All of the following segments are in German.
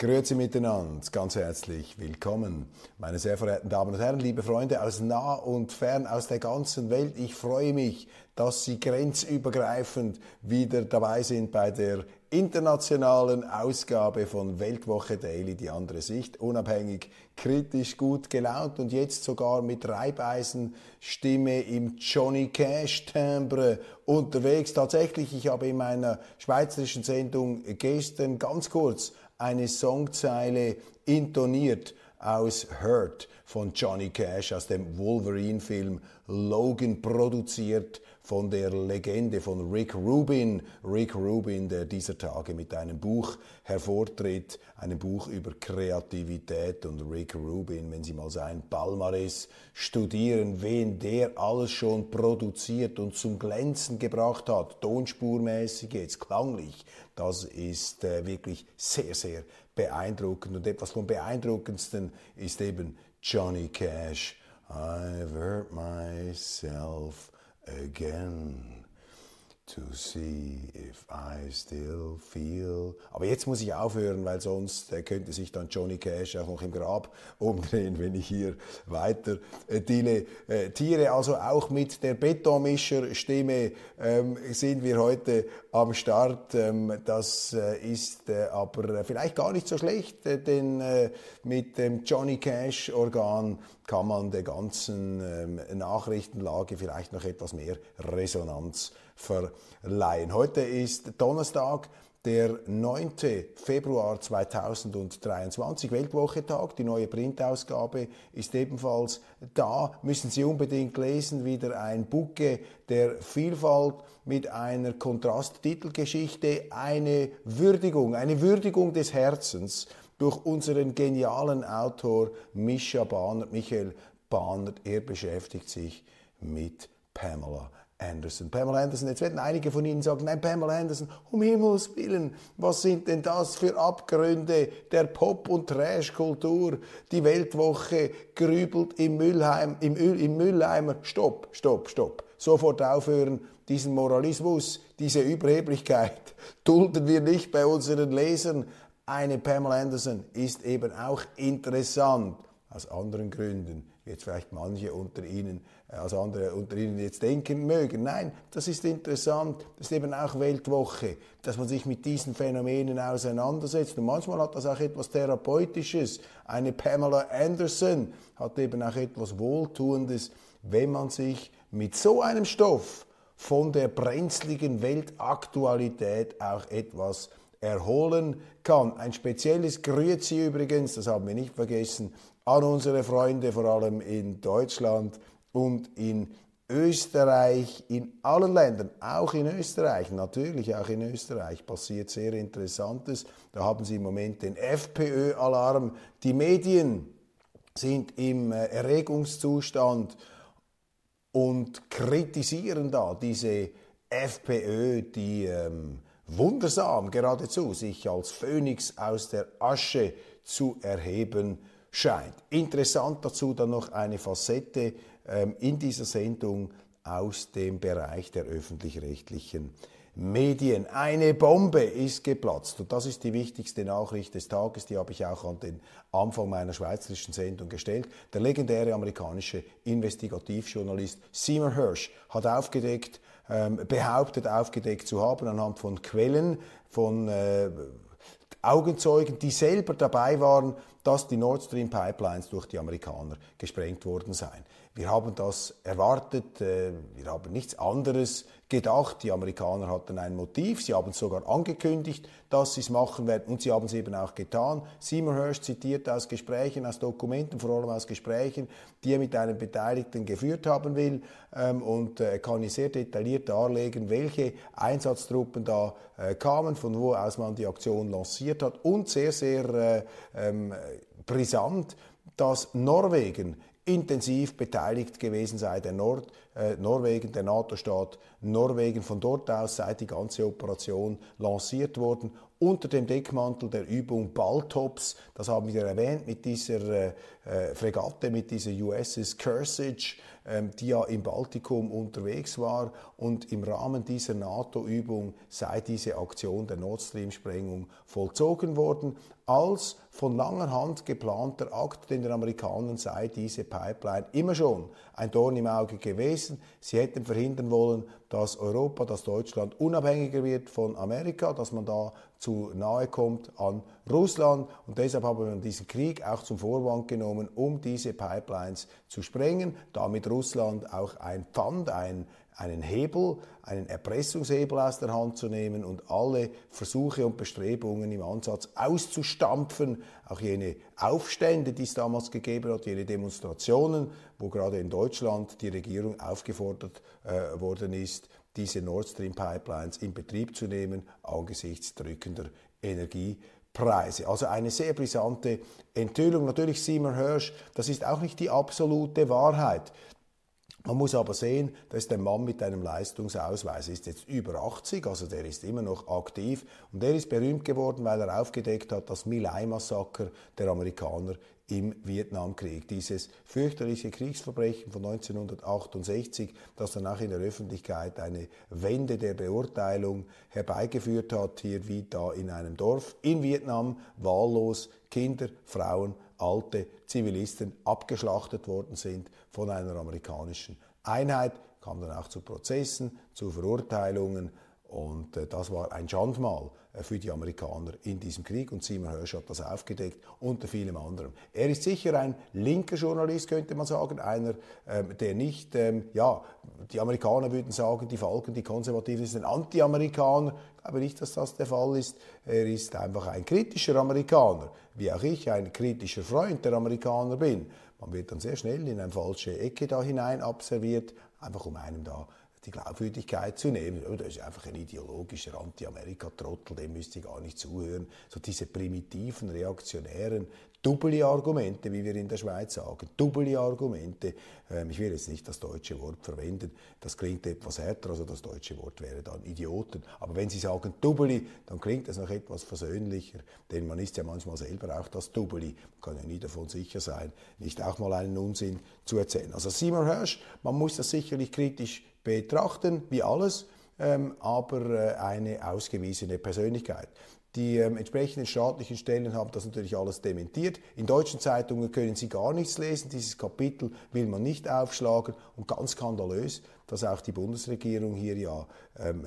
Grüezi miteinander, ganz herzlich willkommen, meine sehr verehrten Damen und Herren, liebe Freunde aus nah und fern, aus der ganzen Welt. Ich freue mich, dass Sie grenzübergreifend wieder dabei sind bei der internationalen Ausgabe von Weltwoche Daily, die andere Sicht, unabhängig, kritisch, gut gelaunt und jetzt sogar mit Reibeisenstimme im Johnny Cash Timbre unterwegs. Tatsächlich, ich habe in meiner schweizerischen Sendung gestern ganz kurz eine Songzeile intoniert aus Hurt von Johnny Cash aus dem Wolverine-Film Logan produziert von der Legende von Rick Rubin. Rick Rubin, der dieser Tage mit einem Buch hervortritt, einem Buch über Kreativität und Rick Rubin, wenn Sie mal sein Palmares studieren, wen der alles schon produziert und zum Glänzen gebracht hat, tonspurmäßig jetzt, klanglich, das ist äh, wirklich sehr, sehr beeindruckend. Und etwas vom beeindruckendsten ist eben Johnny Cash. I've hurt myself again to see if I still feel. Aber jetzt muss ich aufhören, weil sonst äh, könnte sich dann Johnny Cash auch noch im Grab umdrehen, wenn ich hier weiter äh, dilettiere. Äh, also auch mit der Betonmischer-Stimme ähm, sind wir heute am Start. Ähm, das äh, ist äh, aber vielleicht gar nicht so schlecht, äh, denn mit dem Johnny Cash-Organ kann man der ganzen ähm, Nachrichtenlage vielleicht noch etwas mehr Resonanz verleihen. Heute ist Donnerstag, der 9. Februar 2023, Weltwochetag. Die neue Printausgabe ist ebenfalls da. Müssen Sie unbedingt lesen. Wieder ein Bucke der Vielfalt mit einer Kontrasttitelgeschichte. Eine Würdigung, eine Würdigung des Herzens durch unseren genialen Autor Mischa Bahnert, Michael Bahnert. Er beschäftigt sich mit Pamela Anderson. Pamela Anderson, jetzt werden einige von Ihnen sagen, nein, Pamela Anderson, um Himmels Willen, was sind denn das für Abgründe der Pop- und Trash-Kultur? Die Weltwoche grübelt im, Müllheim, im, im Mülleimer. Stopp, stopp, stopp. Sofort aufhören, diesen Moralismus, diese Überheblichkeit dulden wir nicht bei unseren Lesern. Eine Pamela Anderson ist eben auch interessant aus anderen Gründen, jetzt vielleicht manche unter Ihnen, äh, als andere unter Ihnen jetzt denken mögen. Nein, das ist interessant, das ist eben auch Weltwoche, dass man sich mit diesen Phänomenen auseinandersetzt. Und manchmal hat das auch etwas Therapeutisches. Eine Pamela Anderson hat eben auch etwas Wohltuendes, wenn man sich mit so einem Stoff von der brenzligen Weltaktualität auch etwas erholen kann. Ein spezielles Grüezi übrigens, das haben wir nicht vergessen, an unsere Freunde, vor allem in Deutschland und in Österreich, in allen Ländern, auch in Österreich, natürlich auch in Österreich passiert sehr Interessantes. Da haben Sie im Moment den FPÖ-Alarm. Die Medien sind im äh, Erregungszustand und kritisieren da diese FPÖ, die ähm, wundersam geradezu sich als Phönix aus der Asche zu erheben scheint. Interessant dazu dann noch eine Facette ähm, in dieser Sendung aus dem Bereich der öffentlich-rechtlichen Medien. Eine Bombe ist geplatzt und das ist die wichtigste Nachricht des Tages, die habe ich auch an den Anfang meiner schweizerischen Sendung gestellt. Der legendäre amerikanische Investigativjournalist Seymour Hirsch hat aufgedeckt, ähm, behauptet aufgedeckt zu haben anhand von Quellen, von äh, Augenzeugen, die selber dabei waren, dass die Nord Stream Pipelines durch die Amerikaner gesprengt worden seien. wir haben das erwartet, äh, wir haben nichts anderes gedacht. Die Amerikaner hatten ein Motiv, sie haben sogar angekündigt, dass sie es machen werden und sie haben es eben auch getan. Seymour Hersh zitiert aus Gesprächen, aus Dokumenten, vor allem aus Gesprächen, die er mit einem Beteiligten geführt haben will ähm, und äh, kann hier sehr detailliert darlegen, welche Einsatztruppen da äh, kamen, von wo aus man die Aktion lanciert hat und sehr, sehr äh, ähm, brisant, dass Norwegen intensiv beteiligt gewesen sei, der Nord, äh, Norwegen, der NATO-Staat Norwegen. Von dort aus sei die ganze Operation lanciert worden unter dem Deckmantel der Übung Baltops. Das haben wir erwähnt mit dieser äh, äh Fregatte, mit dieser USS ähm, die ja im Baltikum unterwegs war. Und im Rahmen dieser NATO-Übung sei diese Aktion der Nord Stream-Sprengung vollzogen worden als von langer Hand geplanter Akt, denn den Amerikanern sei diese Pipeline immer schon ein Dorn im Auge gewesen. Sie hätten verhindern wollen, dass Europa, dass Deutschland unabhängiger wird von Amerika, dass man da zu nahe kommt an Russland. Und deshalb haben wir diesen Krieg auch zum Vorwand genommen, um diese Pipelines zu sprengen, damit Russland auch ein Pfand, ein einen Hebel, einen Erpressungshebel aus der Hand zu nehmen und alle Versuche und Bestrebungen im Ansatz auszustampfen, auch jene Aufstände, die es damals gegeben hat, jene Demonstrationen, wo gerade in Deutschland die Regierung aufgefordert äh, worden ist, diese Nord Stream Pipelines in Betrieb zu nehmen angesichts drückender Energiepreise. Also eine sehr brisante Enthüllung. Natürlich Seymour Hirsch, das ist auch nicht die absolute Wahrheit. Man muss aber sehen, dass der Mann mit einem Leistungsausweis ist jetzt über 80, also der ist immer noch aktiv und der ist berühmt geworden, weil er aufgedeckt hat, das Milai-Massaker der Amerikaner im Vietnamkrieg. Dieses fürchterliche Kriegsverbrechen von 1968, das danach in der Öffentlichkeit eine Wende der Beurteilung herbeigeführt hat, hier wie da in einem Dorf in Vietnam, wahllos Kinder, Frauen, alte Zivilisten abgeschlachtet worden sind von einer amerikanischen Einheit, kam dann auch zu Prozessen, zu Verurteilungen und äh, das war ein Schandmal äh, für die Amerikaner in diesem Krieg und Simon Hirsch hat das aufgedeckt, unter vielem anderem. Er ist sicher ein linker Journalist, könnte man sagen, einer, ähm, der nicht, ähm, ja, die Amerikaner würden sagen, die Falken, die Konservativen sind Anti-Amerikaner, ich glaube nicht, dass das der Fall ist. Er ist einfach ein kritischer Amerikaner, wie auch ich ein kritischer Freund der Amerikaner bin. Man wird dann sehr schnell in eine falsche Ecke da hinein abserviert, einfach um einem da die Glaubwürdigkeit zu nehmen. Oh, das ist einfach ein ideologischer Anti-Amerika-Trottel, dem müsste ich gar nicht zuhören. So diese primitiven, reaktionären, dubbelige Argumente, wie wir in der Schweiz sagen. Dubbelige Argumente. Ähm, ich will jetzt nicht das deutsche Wort verwenden, das klingt etwas härter, also das deutsche Wort wäre dann Idioten. Aber wenn Sie sagen Dubbeli, dann klingt es noch etwas versöhnlicher, denn man ist ja manchmal selber auch das Dubbeli. Man kann ja nie davon sicher sein, nicht auch mal einen Unsinn zu erzählen. Also Simon Hirsch, man muss das sicherlich kritisch betrachten, wie alles, ähm, aber äh, eine ausgewiesene Persönlichkeit. Die ähm, entsprechenden staatlichen Stellen haben das natürlich alles dementiert. In deutschen Zeitungen können Sie gar nichts lesen. Dieses Kapitel will man nicht aufschlagen. Und ganz skandalös, dass auch die Bundesregierung hier ja ähm,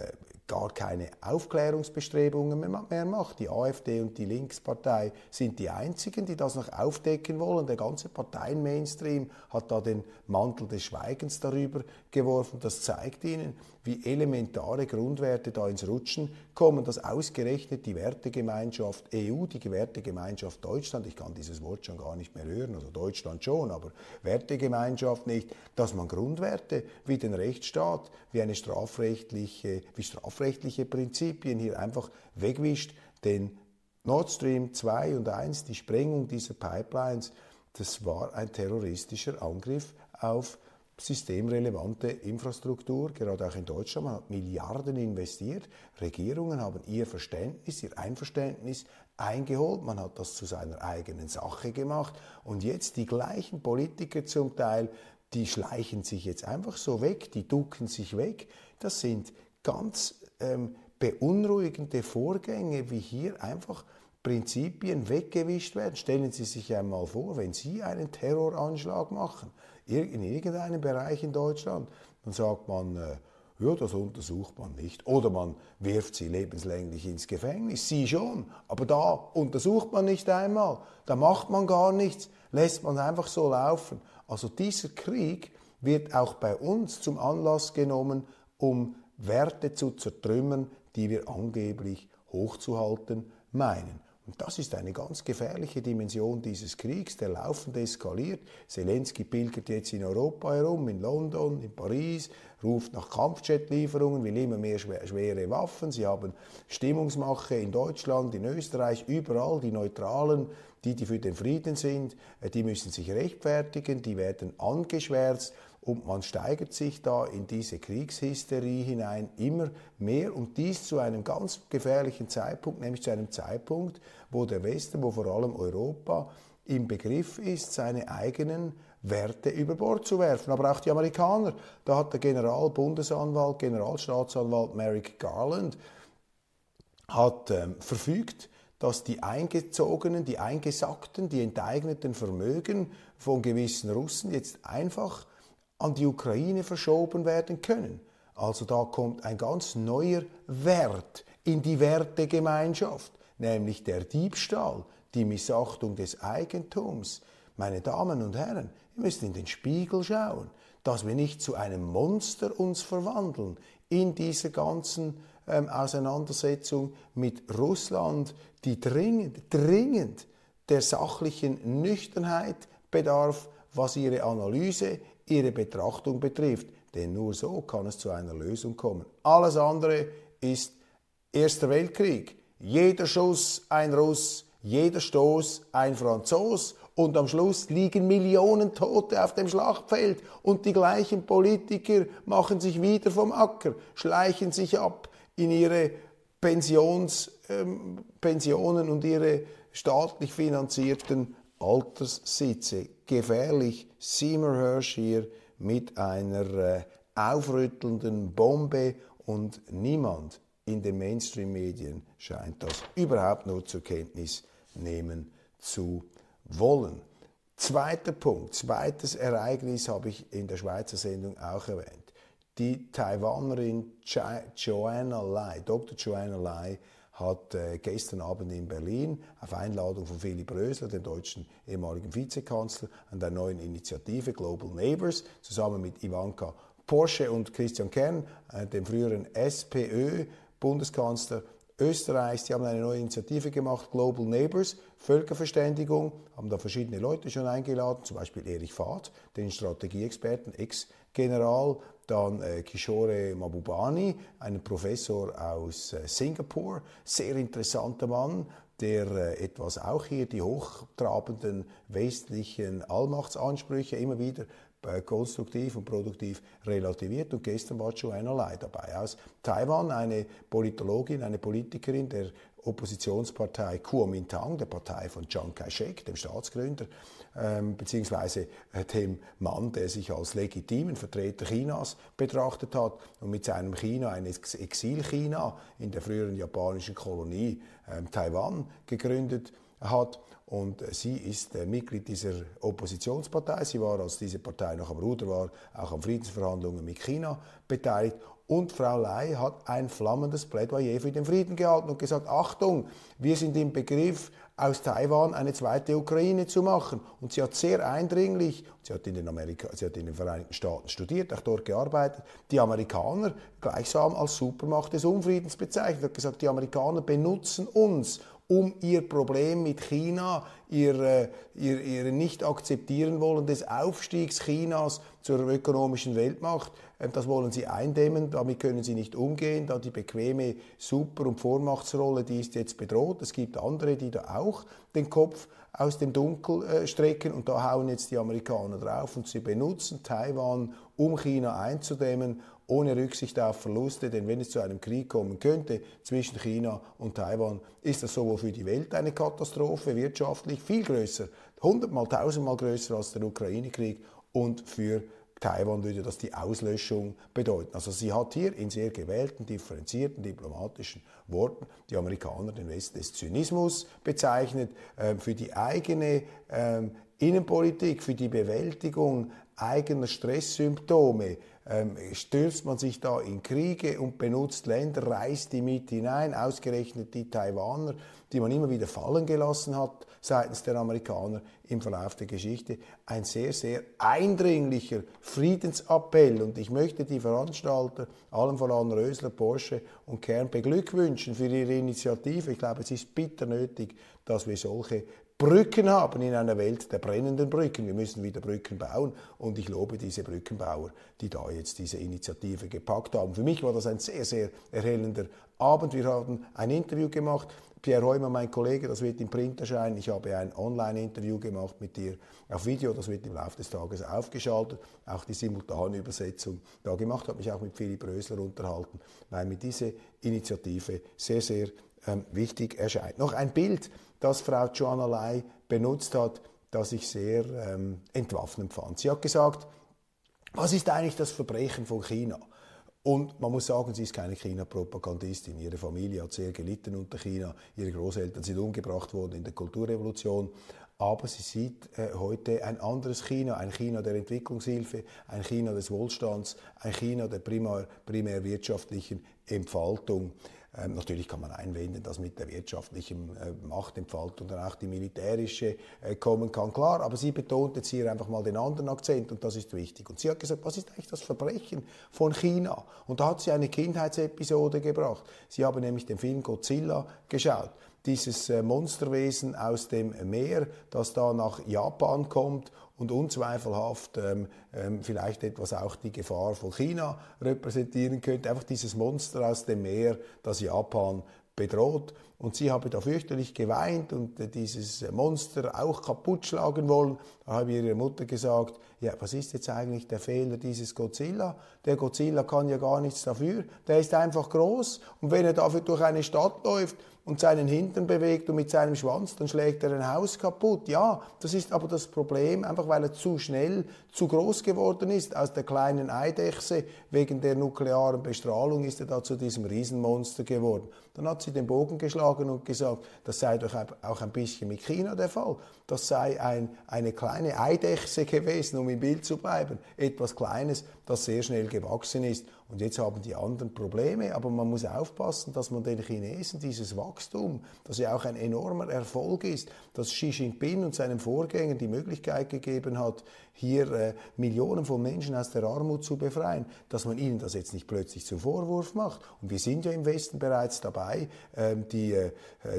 gar keine Aufklärungsbestrebungen mehr macht. Die AfD und die Linkspartei sind die einzigen, die das noch aufdecken wollen. Der ganze Parteien-Mainstream hat da den Mantel des Schweigens darüber geworfen. Das zeigt ihnen, wie elementare Grundwerte da ins Rutschen kommen, dass ausgerechnet die Wertegemeinschaft EU, die Wertegemeinschaft Deutschland, ich kann dieses Wort schon gar nicht mehr hören, also Deutschland schon, aber Wertegemeinschaft nicht, dass man Grundwerte wie den Rechtsstaat, wie eine strafrechtliche, wie strafrechtliche Prinzipien hier einfach wegwischt, denn Nord Stream 2 und 1, die Sprengung dieser Pipelines, das war ein terroristischer Angriff auf systemrelevante Infrastruktur, gerade auch in Deutschland. Man hat Milliarden investiert. Regierungen haben ihr Verständnis, ihr Einverständnis eingeholt. Man hat das zu seiner eigenen Sache gemacht. Und jetzt die gleichen Politiker zum Teil, die schleichen sich jetzt einfach so weg, die ducken sich weg. Das sind ganz ähm, beunruhigende Vorgänge, wie hier einfach Prinzipien weggewischt werden. Stellen Sie sich einmal vor, wenn Sie einen Terroranschlag machen in irgendeinem Bereich in Deutschland, dann sagt man, äh, ja, das untersucht man nicht. Oder man wirft sie lebenslänglich ins Gefängnis. Sie schon. Aber da untersucht man nicht einmal. Da macht man gar nichts. Lässt man einfach so laufen. Also dieser Krieg wird auch bei uns zum Anlass genommen, um Werte zu zertrümmern, die wir angeblich hochzuhalten meinen. Und das ist eine ganz gefährliche Dimension dieses Kriegs, der laufend eskaliert. Zelensky pilgert jetzt in Europa herum, in London, in Paris, ruft nach Kampfjetlieferungen, will immer mehr schwere Waffen. Sie haben Stimmungsmache in Deutschland, in Österreich, überall. Die Neutralen, die, die für den Frieden sind, äh, die müssen sich rechtfertigen, die werden angeschwärzt. Und man steigert sich da in diese Kriegshysterie hinein immer mehr und dies zu einem ganz gefährlichen Zeitpunkt, nämlich zu einem Zeitpunkt, wo der Westen, wo vor allem Europa im Begriff ist, seine eigenen Werte über Bord zu werfen. Aber auch die Amerikaner. Da hat der Generalbundesanwalt, Generalstaatsanwalt Merrick Garland hat ähm, verfügt, dass die eingezogenen, die eingesackten, die enteigneten Vermögen von gewissen Russen jetzt einfach an die Ukraine verschoben werden können. Also da kommt ein ganz neuer Wert in die Wertegemeinschaft, nämlich der Diebstahl, die Missachtung des Eigentums. Meine Damen und Herren, wir müssen in den Spiegel schauen, dass wir nicht zu einem Monster uns verwandeln in dieser ganzen ähm, Auseinandersetzung mit Russland, die dringend, dringend der sachlichen Nüchternheit bedarf, was ihre Analyse, ihre Betrachtung betrifft. Denn nur so kann es zu einer Lösung kommen. Alles andere ist Erster Weltkrieg. Jeder Schuss ein Russ, jeder Stoß ein Franzos und am Schluss liegen Millionen Tote auf dem Schlachtfeld und die gleichen Politiker machen sich wieder vom Acker, schleichen sich ab in ihre Pensions, ähm, Pensionen und ihre staatlich finanzierten Alterssitze. Gefährlich, Seymour Hersh hier mit einer äh, aufrüttelnden Bombe und niemand in den Mainstream-Medien scheint das überhaupt nur zur Kenntnis nehmen zu wollen. Zweiter Punkt, zweites Ereignis habe ich in der Schweizer Sendung auch erwähnt. Die Taiwanerin Joanna Lai, Dr. Joanna Lai, hat äh, gestern Abend in Berlin auf Einladung von Philipp Rösler, dem deutschen ehemaligen Vizekanzler, an der neuen Initiative Global Neighbors zusammen mit Ivanka Porsche und Christian Kern, äh, dem früheren SPÖ-Bundeskanzler Österreichs, die haben eine neue Initiative gemacht, Global Neighbors, Völkerverständigung, haben da verschiedene Leute schon eingeladen, zum Beispiel Erich Fahd, den Strategieexperten, Ex-General, dann äh, Kishore Mabubani, ein Professor aus äh, Singapur, sehr interessanter Mann, der äh, etwas auch hier die hochtrabenden westlichen Allmachtsansprüche immer wieder äh, konstruktiv und produktiv relativiert. Und gestern war Joanna Lai dabei aus Taiwan, eine Politologin, eine Politikerin der Oppositionspartei Kuomintang, der Partei von Chiang Kai-shek, dem Staatsgründer, ähm, beziehungsweise äh, dem Mann, der sich als legitimen Vertreter Chinas betrachtet hat und mit seinem China ein Exil-China in der früheren japanischen Kolonie ähm, Taiwan gegründet hat. Und äh, sie ist äh, Mitglied dieser Oppositionspartei. Sie war, als diese Partei noch am Ruder war, auch an Friedensverhandlungen mit China beteiligt. Und Frau Lai hat ein flammendes Plädoyer für den Frieden gehalten und gesagt, Achtung, wir sind im Begriff, aus Taiwan eine zweite Ukraine zu machen. Und sie hat sehr eindringlich, sie hat in den, Amerika, sie hat in den Vereinigten Staaten studiert, auch dort gearbeitet, die Amerikaner gleichsam als Supermacht des Unfriedens bezeichnet, hat gesagt, die Amerikaner benutzen uns, um ihr Problem mit China, ihr, äh, ihr, ihr nicht akzeptieren wollen des Aufstiegs Chinas zur ökonomischen Weltmacht, äh, das wollen sie eindämmen, damit können sie nicht umgehen, da die bequeme Super- und Vormachtsrolle, die ist jetzt bedroht. Es gibt andere, die da auch den Kopf aus dem Dunkel äh, strecken. Und da hauen jetzt die Amerikaner drauf und sie benutzen Taiwan, um China einzudämmen ohne Rücksicht auf Verluste, denn wenn es zu einem Krieg kommen könnte zwischen China und Taiwan, ist das sowohl für die Welt eine Katastrophe, wirtschaftlich viel größer, hundertmal, tausendmal größer als der Ukraine-Krieg und für Taiwan würde das die Auslöschung bedeuten. Also sie hat hier in sehr gewählten, differenzierten diplomatischen Worten die Amerikaner den Westen des Zynismus bezeichnet, äh, für die eigene äh, Innenpolitik, für die Bewältigung eigener Stresssymptome ähm, stürzt man sich da in Kriege und benutzt Länder, reißt die mit hinein, ausgerechnet die Taiwaner, die man immer wieder fallen gelassen hat seitens der Amerikaner im Verlauf der Geschichte. Ein sehr, sehr eindringlicher Friedensappell. Und ich möchte die Veranstalter, allen voran Rösler, Porsche und Kern, beglückwünschen für ihre Initiative. Ich glaube, es ist bitter nötig, dass wir solche Brücken haben in einer Welt der brennenden Brücken. Wir müssen wieder Brücken bauen und ich lobe diese Brückenbauer, die da jetzt diese Initiative gepackt haben. Für mich war das ein sehr, sehr erhellender Abend. Wir haben ein Interview gemacht. Pierre Heumer, mein Kollege, das wird im Print erscheinen. Ich habe ein Online-Interview gemacht mit dir auf Video, das wird im Laufe des Tages aufgeschaltet. Auch die simultane Übersetzung da gemacht, habe mich auch mit Philipp Rösler unterhalten, weil mir diese Initiative sehr, sehr ähm, wichtig erscheint. Noch ein Bild das Frau Joanna Lai benutzt hat, das ich sehr ähm, entwaffnend fand. Sie hat gesagt, was ist eigentlich das Verbrechen von China? Und man muss sagen, sie ist keine China-Propagandistin. Ihre Familie hat sehr gelitten unter China. Ihre Großeltern sind umgebracht worden in der Kulturrevolution. Aber sie sieht äh, heute ein anderes China, ein China der Entwicklungshilfe, ein China des Wohlstands, ein China der primär, primär wirtschaftlichen Entfaltung. Ähm, natürlich kann man einwenden, dass mit der wirtschaftlichen äh, Machtentfaltung dann auch die militärische äh, kommen kann. Klar, aber sie betont jetzt hier einfach mal den anderen Akzent und das ist wichtig. Und sie hat gesagt, was ist eigentlich das Verbrechen von China? Und da hat sie eine Kindheitsepisode gebracht. Sie haben nämlich den Film Godzilla geschaut dieses äh, Monsterwesen aus dem Meer, das da nach Japan kommt und unzweifelhaft ähm, ähm, vielleicht etwas auch die Gefahr von China repräsentieren könnte. Einfach dieses Monster aus dem Meer, das Japan bedroht. Und sie habe da fürchterlich geweint und äh, dieses Monster auch kaputt schlagen wollen. Da habe ich ihrer Mutter gesagt, ja, was ist jetzt eigentlich der Fehler dieses Godzilla? Der Godzilla kann ja gar nichts dafür. Der ist einfach groß und wenn er dafür durch eine Stadt läuft, und seinen Hintern bewegt und mit seinem Schwanz, dann schlägt er ein Haus kaputt. Ja, das ist aber das Problem, einfach weil er zu schnell, zu groß geworden ist. Aus der kleinen Eidechse, wegen der nuklearen Bestrahlung, ist er da zu diesem Riesenmonster geworden. Dann hat sie den Bogen geschlagen und gesagt, das sei doch auch ein bisschen mit China der Fall. Das sei ein, eine kleine Eidechse gewesen, um im Bild zu bleiben. Etwas Kleines, das sehr schnell gewachsen ist. Und jetzt haben die anderen Probleme, aber man muss aufpassen, dass man den Chinesen dieses Wachstum, das ja auch ein enormer Erfolg ist, dass Xi Jinping und seinem Vorgänger die Möglichkeit gegeben hat, hier äh, Millionen von Menschen aus der Armut zu befreien, dass man ihnen das jetzt nicht plötzlich zum Vorwurf macht. Und wir sind ja im Westen bereits dabei, ähm, die, äh,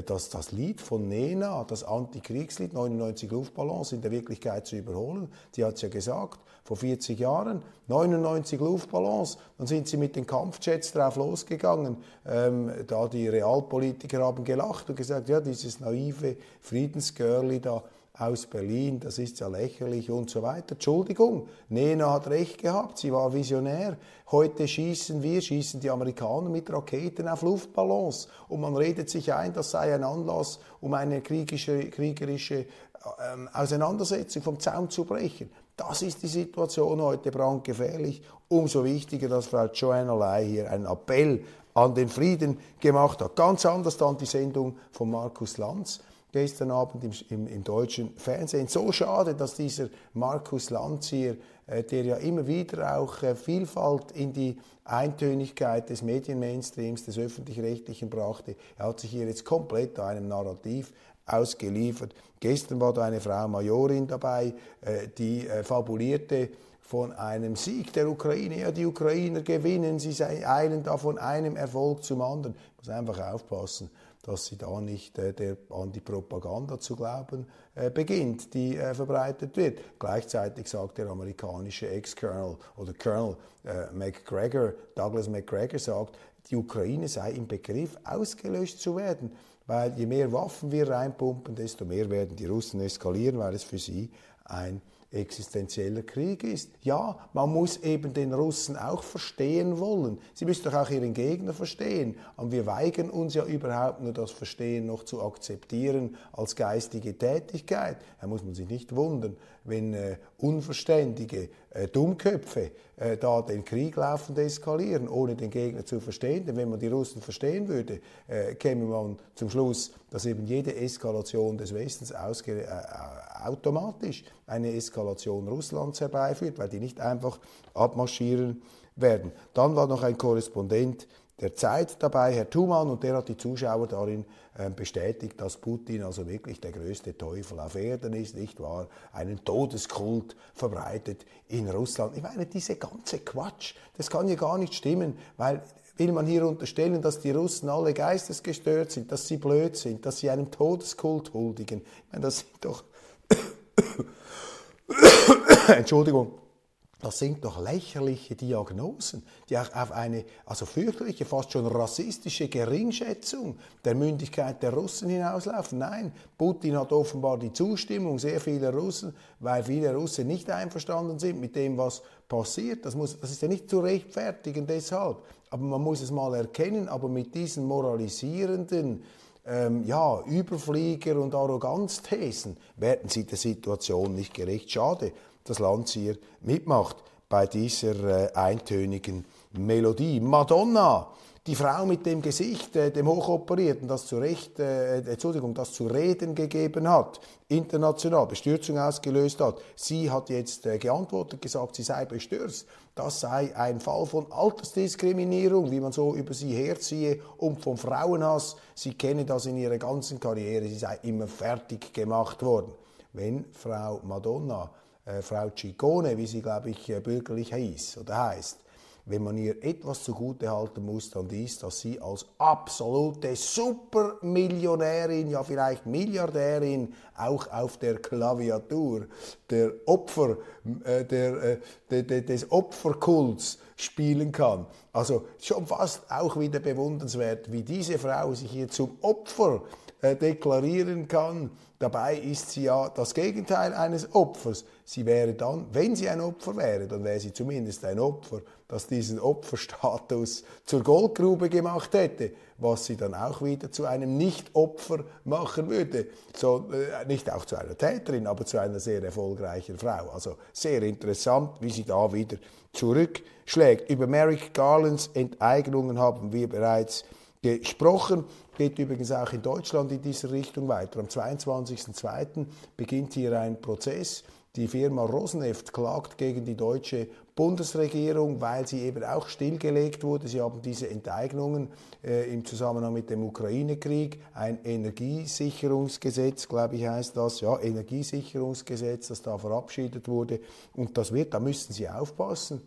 das, das Lied von Nena, das Antikriegslied 99 Luftballons in der Wirklichkeit zu überholen. Die hat es ja gesagt, vor 40 Jahren, 99 Luftballons, dann sind sie mit den Kampfjets drauf losgegangen. Ähm, da die Realpolitiker haben gelacht und gesagt, ja, dieses naive Friedensgirlie da aus Berlin, das ist ja lächerlich und so weiter. Entschuldigung, Nena hat recht gehabt, sie war visionär. Heute schießen wir, schießen die Amerikaner mit Raketen auf Luftballons und man redet sich ein, das sei ein Anlass, um eine kriegerische, kriegerische ähm, Auseinandersetzung vom Zaun zu brechen. Das ist die Situation heute brandgefährlich. Umso wichtiger, dass Frau Joanna Lai hier einen Appell an den Frieden gemacht hat. Ganz anders dann die Sendung von Markus Lanz gestern Abend im, im, im, deutschen Fernsehen. So schade, dass dieser Markus Lanz hier, äh, der ja immer wieder auch äh, Vielfalt in die Eintönigkeit des Medienmainstreams, des öffentlich-rechtlichen brachte, er hat sich hier jetzt komplett einem Narrativ ausgeliefert. Gestern war da eine Frau Majorin dabei, äh, die äh, fabulierte von einem Sieg der Ukraine. Ja, die Ukrainer gewinnen, sie eilen da von einem Erfolg zum anderen. Ich muss einfach aufpassen, dass sie da nicht äh, der, an die Propaganda zu glauben äh, beginnt, die äh, verbreitet wird. Gleichzeitig sagt der amerikanische Ex-Colonel oder Colonel äh, McGregor, Douglas McGregor sagt, die Ukraine sei im Begriff, ausgelöscht zu werden. Weil je mehr Waffen wir reinpumpen, desto mehr werden die Russen eskalieren, weil es für sie ein existenzieller Krieg ist. Ja, man muss eben den Russen auch verstehen wollen. Sie müssen doch auch ihren Gegner verstehen. Und wir weigern uns ja überhaupt nur das Verstehen noch zu akzeptieren als geistige Tätigkeit. Da muss man sich nicht wundern, wenn äh, Unverständige Dummköpfe äh, da den Krieg laufend eskalieren, ohne den Gegner zu verstehen. Denn wenn man die Russen verstehen würde, äh, käme man zum Schluss, dass eben jede Eskalation des Westens äh, automatisch eine Eskalation Russlands herbeiführt, weil die nicht einfach abmarschieren werden. Dann war noch ein Korrespondent der Zeit dabei, Herr Thumann, und der hat die Zuschauer darin äh, bestätigt, dass Putin also wirklich der größte Teufel auf Erden ist, nicht wahr? Einen Todeskult verbreitet in Russland. Ich meine, diese ganze Quatsch, das kann ja gar nicht stimmen, weil will man hier unterstellen, dass die Russen alle geistesgestört sind, dass sie blöd sind, dass sie einem Todeskult huldigen. Ich meine, das sind doch Entschuldigung, das sind doch lächerliche Diagnosen, die auch auf eine also fürchterliche, fast schon rassistische Geringschätzung der Mündigkeit der Russen hinauslaufen. Nein, Putin hat offenbar die Zustimmung sehr vieler Russen, weil viele Russen nicht einverstanden sind mit dem, was passiert. Das, muss, das ist ja nicht zu rechtfertigen deshalb. Aber man muss es mal erkennen, aber mit diesen moralisierenden ähm, ja, Überflieger und Arroganzthesen werden sie der Situation nicht gerecht. Schade das Land hier mitmacht bei dieser äh, eintönigen Melodie. Madonna, die Frau mit dem Gesicht, äh, dem Hochoperierten, das zu Recht, äh, Entschuldigung, das zu reden gegeben hat, international Bestürzung ausgelöst hat, sie hat jetzt äh, geantwortet, gesagt, sie sei bestürzt. Das sei ein Fall von Altersdiskriminierung, wie man so über sie herziehe und vom Frauenhass. Sie kenne das in ihrer ganzen Karriere, sie sei immer fertig gemacht worden. Wenn Frau Madonna äh, Frau Ciccone, wie sie, glaube ich, äh, bürgerlich hieß oder heißt, wenn man ihr etwas zugute halten muss, dann dies, dass sie als absolute Supermillionärin, ja vielleicht Milliardärin, auch auf der Klaviatur der Opfer, äh, der, äh, de, de, des Opferkults spielen kann. Also schon fast auch wieder bewundernswert, wie diese Frau sich hier zum Opfer deklarieren kann. Dabei ist sie ja das Gegenteil eines Opfers. Sie wäre dann, wenn sie ein Opfer wäre, dann wäre sie zumindest ein Opfer, das diesen Opferstatus zur Goldgrube gemacht hätte, was sie dann auch wieder zu einem Nicht-Opfer machen würde. So, äh, nicht auch zu einer Täterin, aber zu einer sehr erfolgreichen Frau. Also sehr interessant, wie sie da wieder zurückschlägt. Über Merrick Garlands Enteignungen haben wir bereits gesprochen. Geht übrigens auch in Deutschland in diese Richtung weiter. Am 22.02. beginnt hier ein Prozess. Die Firma Rosneft klagt gegen die deutsche Bundesregierung, weil sie eben auch stillgelegt wurde. Sie haben diese Enteignungen äh, im Zusammenhang mit dem Ukraine-Krieg, ein Energiesicherungsgesetz, glaube ich, heißt das, ja, Energiesicherungsgesetz, das da verabschiedet wurde. Und das wird, da müssten Sie aufpassen,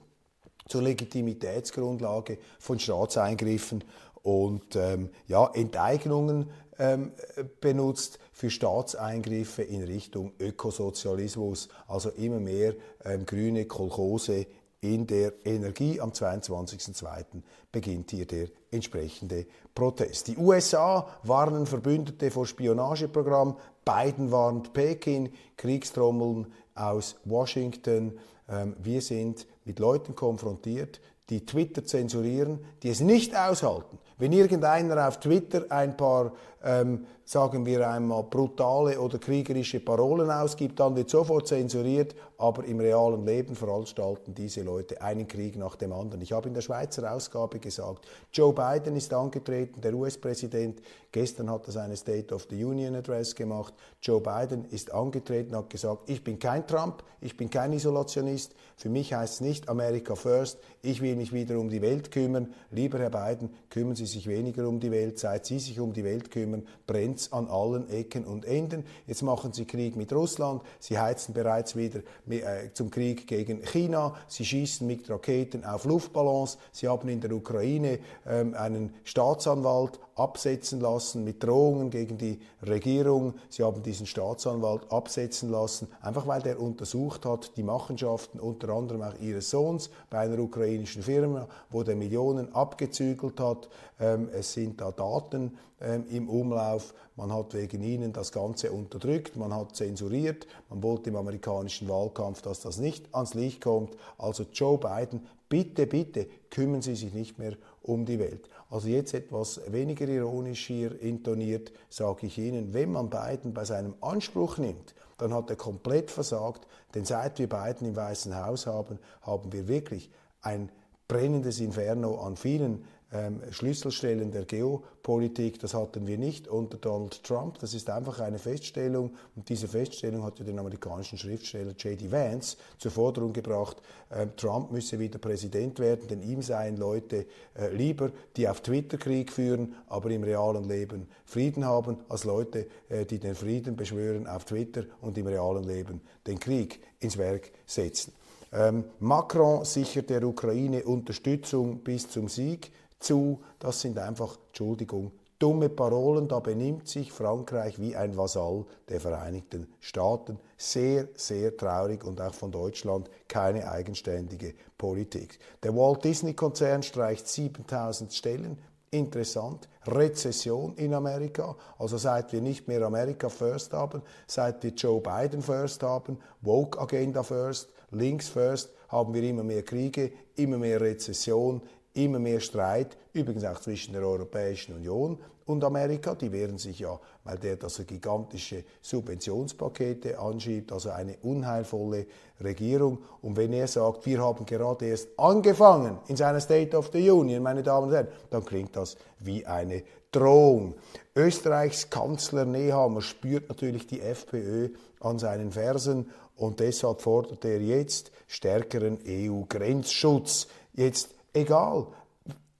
zur Legitimitätsgrundlage von Staatseingriffen und ähm, ja, Enteignungen ähm, benutzt für Staatseingriffe in Richtung Ökosozialismus, also immer mehr ähm, grüne Kolchose in der Energie. Am 22.02. beginnt hier der entsprechende Protest. Die USA warnen Verbündete vor Spionageprogramm, Biden warnt Peking, Kriegstrommeln aus Washington. Ähm, wir sind mit Leuten konfrontiert, die Twitter zensurieren, die es nicht aushalten, wenn irgendeiner auf Twitter ein paar, ähm, sagen wir einmal, brutale oder kriegerische Parolen ausgibt, dann wird sofort zensuriert, aber im realen Leben veranstalten diese Leute einen Krieg nach dem anderen. Ich habe in der Schweizer Ausgabe gesagt, Joe Biden ist angetreten, der US-Präsident, gestern hat er seine State of the Union Address gemacht, Joe Biden ist angetreten, hat gesagt, ich bin kein Trump, ich bin kein Isolationist, für mich heißt es nicht America First, ich will mich wieder um die Welt kümmern, lieber Herr Biden, kümmern Sie Sie sich weniger um die Welt, seit Sie sich um die Welt kümmern, brennt es an allen Ecken und Enden. Jetzt machen Sie Krieg mit Russland, Sie heizen bereits wieder äh, zum Krieg gegen China, Sie schießen mit Raketen auf Luftballons, Sie haben in der Ukraine ähm, einen Staatsanwalt absetzen lassen mit Drohungen gegen die Regierung. Sie haben diesen Staatsanwalt absetzen lassen, einfach weil der untersucht hat, die Machenschaften unter anderem auch ihres Sohns bei einer ukrainischen Firma, wo der Millionen abgezügelt hat. Ähm, es sind da Daten ähm, im Umlauf. Man hat wegen ihnen das Ganze unterdrückt, man hat zensuriert, man wollte im amerikanischen Wahlkampf, dass das nicht ans Licht kommt. Also Joe Biden bitte, bitte kümmern Sie sich nicht mehr um die Welt. Also jetzt etwas weniger ironisch hier intoniert, sage ich Ihnen, wenn man Biden bei seinem Anspruch nimmt, dann hat er komplett versagt, denn seit wir Biden im Weißen Haus haben, haben wir wirklich ein brennendes Inferno an vielen ähm, Schlüsselstellen der Geopolitik. Das hatten wir nicht unter Donald Trump. Das ist einfach eine Feststellung. Und diese Feststellung hat ja den amerikanischen Schriftsteller J.D. Vance zur Forderung gebracht, äh, Trump müsse wieder Präsident werden, denn ihm seien Leute äh, lieber, die auf Twitter Krieg führen, aber im realen Leben Frieden haben, als Leute, äh, die den Frieden beschwören auf Twitter und im realen Leben den Krieg ins Werk setzen. Ähm, Macron sichert der Ukraine Unterstützung bis zum Sieg zu. Das sind einfach, Entschuldigung, dumme Parolen. Da benimmt sich Frankreich wie ein Vasall der Vereinigten Staaten. Sehr, sehr traurig und auch von Deutschland keine eigenständige Politik. Der Walt Disney-Konzern streicht 7000 Stellen. Interessant. Rezession in Amerika. Also seit wir nicht mehr America First haben, seit wir Joe Biden First haben, Woke Agenda First, Links First, haben wir immer mehr Kriege, immer mehr Rezession, immer mehr Streit, übrigens auch zwischen der Europäischen Union und Amerika. Die wehren sich ja, weil der das gigantische Subventionspakete anschiebt, also eine unheilvolle Regierung. Und wenn er sagt, wir haben gerade erst angefangen in seiner State of the Union, meine Damen und Herren, dann klingt das wie eine Drohung. Österreichs Kanzler Nehammer spürt natürlich die FPÖ an seinen Fersen und deshalb fordert er jetzt stärkeren EU-Grenzschutz. Jetzt egal.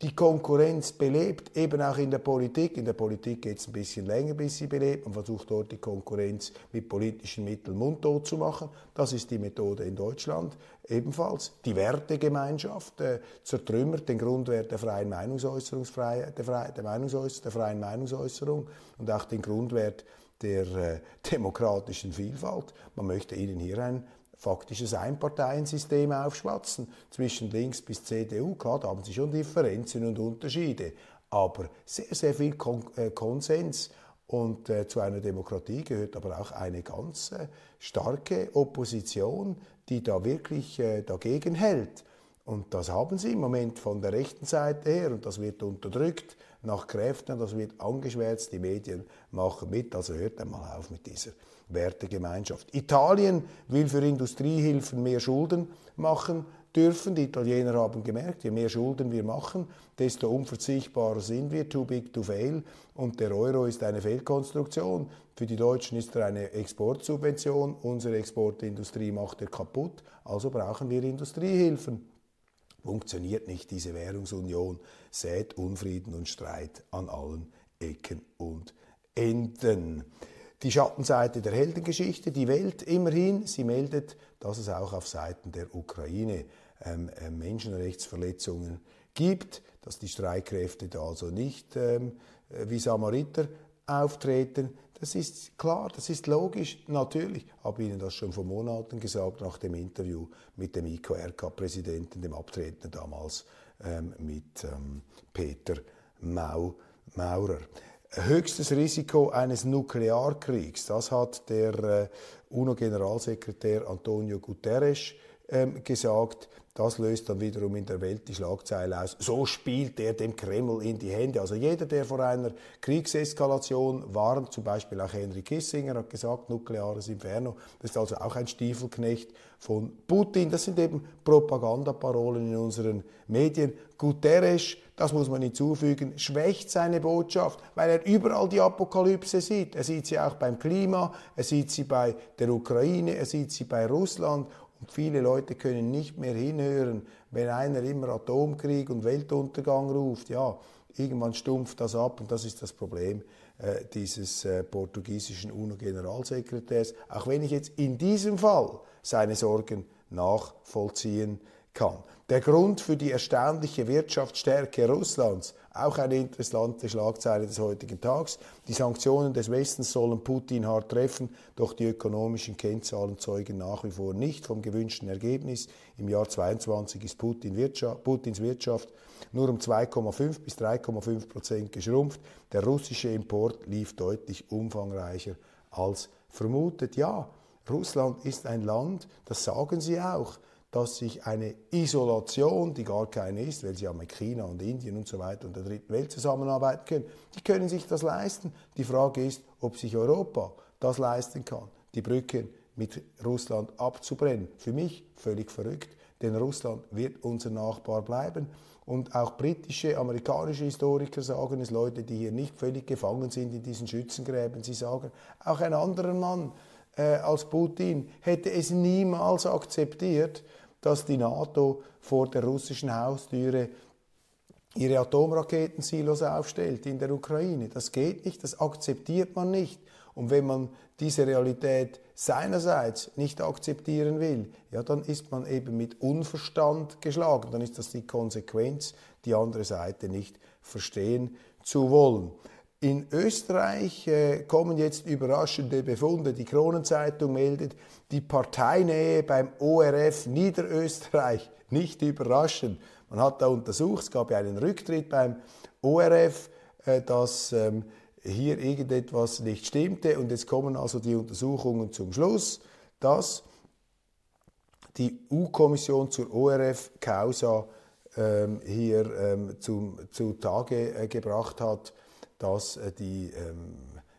Die Konkurrenz belebt, eben auch in der Politik. In der Politik geht es ein bisschen länger, bis sie belebt. Man versucht dort die Konkurrenz mit politischen Mitteln mundtot zu machen. Das ist die Methode in Deutschland ebenfalls. Die Wertegemeinschaft äh, zertrümmert den Grundwert der freien Meinungsäußerungsfreiheit, der, Fre der, Meinungsäuß der freien Meinungsäußerung und auch den Grundwert der äh, demokratischen Vielfalt. Man möchte ihnen hier ein faktisches Einparteiensystem aufschwatzen, zwischen links bis CDU. Klar, da haben sie schon Differenzen und Unterschiede, aber sehr, sehr viel Kon äh, Konsens. Und äh, zu einer Demokratie gehört aber auch eine ganz äh, starke Opposition, die da wirklich äh, dagegen hält. Und das haben sie im Moment von der rechten Seite her und das wird unterdrückt nach Kräften, das wird angeschwärzt, die Medien machen mit, also hört einmal auf mit dieser Wertegemeinschaft. Italien will für Industriehilfen mehr Schulden machen dürfen. Die Italiener haben gemerkt, je mehr Schulden wir machen, desto unverzichtbarer sind wir, too big to fail. Und der Euro ist eine Fehlkonstruktion. Für die Deutschen ist er eine Exportsubvention. Unsere Exportindustrie macht er kaputt. Also brauchen wir Industriehilfen. Funktioniert nicht diese Währungsunion, sät Unfrieden und Streit an allen Ecken und Enden die Schattenseite der Heldengeschichte. Die Welt immerhin, sie meldet, dass es auch auf Seiten der Ukraine ähm, äh, Menschenrechtsverletzungen gibt, dass die Streitkräfte da also nicht ähm, äh, wie Samariter auftreten. Das ist klar, das ist logisch, natürlich. Ich habe Ihnen das schon vor Monaten gesagt, nach dem Interview mit dem IKRK-Präsidenten, dem Abtretenden damals ähm, mit ähm, Peter Mau Maurer höchstes Risiko eines Nuklearkriegs. Das hat der äh, UNO-Generalsekretär Antonio Guterres ähm, gesagt. Das löst dann wiederum in der Welt die Schlagzeile aus. So spielt er dem Kreml in die Hände. Also jeder, der vor einer Kriegseskalation warnt, zum Beispiel auch Henry Kissinger hat gesagt, nukleares Inferno, das ist also auch ein Stiefelknecht von Putin. Das sind eben Propagandaparolen in unseren Medien. Guterres, das muss man hinzufügen, schwächt seine Botschaft, weil er überall die Apokalypse sieht. Er sieht sie auch beim Klima, er sieht sie bei der Ukraine, er sieht sie bei Russland viele Leute können nicht mehr hinhören, wenn einer immer Atomkrieg und Weltuntergang ruft. Ja, irgendwann stumpft das ab und das ist das Problem äh, dieses äh, portugiesischen UNO-Generalsekretärs. Auch wenn ich jetzt in diesem Fall seine Sorgen nachvollziehen kann. Der Grund für die erstaunliche Wirtschaftsstärke Russlands, auch eine interessante Schlagzeile des heutigen Tages. Die Sanktionen des Westens sollen Putin hart treffen, doch die ökonomischen Kennzahlen zeugen nach wie vor nicht vom gewünschten Ergebnis. Im Jahr 2022 ist Putin Wirtschaft, Putins Wirtschaft nur um 2,5 bis 3,5 Prozent geschrumpft. Der russische Import lief deutlich umfangreicher als vermutet. Ja, Russland ist ein Land, das sagen sie auch, dass sich eine Isolation, die gar keine ist, weil sie ja mit China und Indien und so weiter und der dritten Welt zusammenarbeiten können, die können sich das leisten. Die Frage ist, ob sich Europa das leisten kann, die Brücken mit Russland abzubrennen. Für mich völlig verrückt, denn Russland wird unser Nachbar bleiben. Und auch britische, amerikanische Historiker sagen es, Leute, die hier nicht völlig gefangen sind in diesen Schützengräben, sie sagen, auch ein anderer Mann äh, als Putin hätte es niemals akzeptiert, dass die NATO vor der russischen Haustüre ihre Atomraketensilos aufstellt in der Ukraine. Das geht nicht, das akzeptiert man nicht. Und wenn man diese Realität seinerseits nicht akzeptieren will, ja, dann ist man eben mit Unverstand geschlagen. Dann ist das die Konsequenz, die andere Seite nicht verstehen zu wollen. In Österreich äh, kommen jetzt überraschende Befunde. Die Kronenzeitung meldet, die Parteinähe beim ORF Niederösterreich nicht überraschend. Man hat da untersucht, es gab ja einen Rücktritt beim ORF, äh, dass ähm, hier irgendetwas nicht stimmte. Und jetzt kommen also die Untersuchungen zum Schluss, dass die U-Kommission zur ORF-Causa ähm, hier ähm, zum, zu Tage äh, gebracht hat, dass äh, die ähm,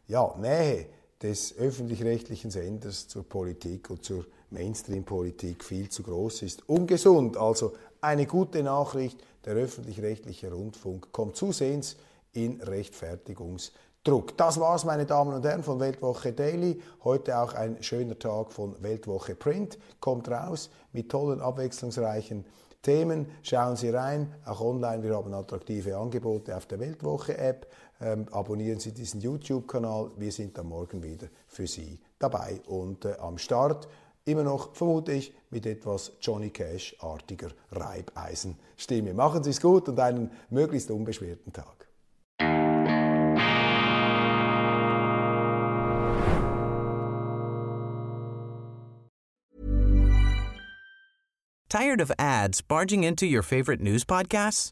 ja, Nähe des öffentlich-rechtlichen Senders zur Politik und zur Mainstream-Politik viel zu groß ist. Ungesund, also eine gute Nachricht, der öffentlich-rechtliche Rundfunk kommt zusehends in Rechtfertigungs- Druck. Das war's, meine Damen und Herren, von Weltwoche Daily. Heute auch ein schöner Tag von Weltwoche Print. Kommt raus mit tollen, abwechslungsreichen Themen. Schauen Sie rein, auch online. Wir haben attraktive Angebote auf der Weltwoche-App. Ähm, abonnieren Sie diesen YouTube-Kanal. Wir sind dann morgen wieder für Sie dabei und äh, am Start. Immer noch, vermute ich, mit etwas Johnny Cash-artiger Reibeisenstimme. Machen Sie es gut und einen möglichst unbeschwerten Tag. Tired of ads barging into your favorite news podcasts?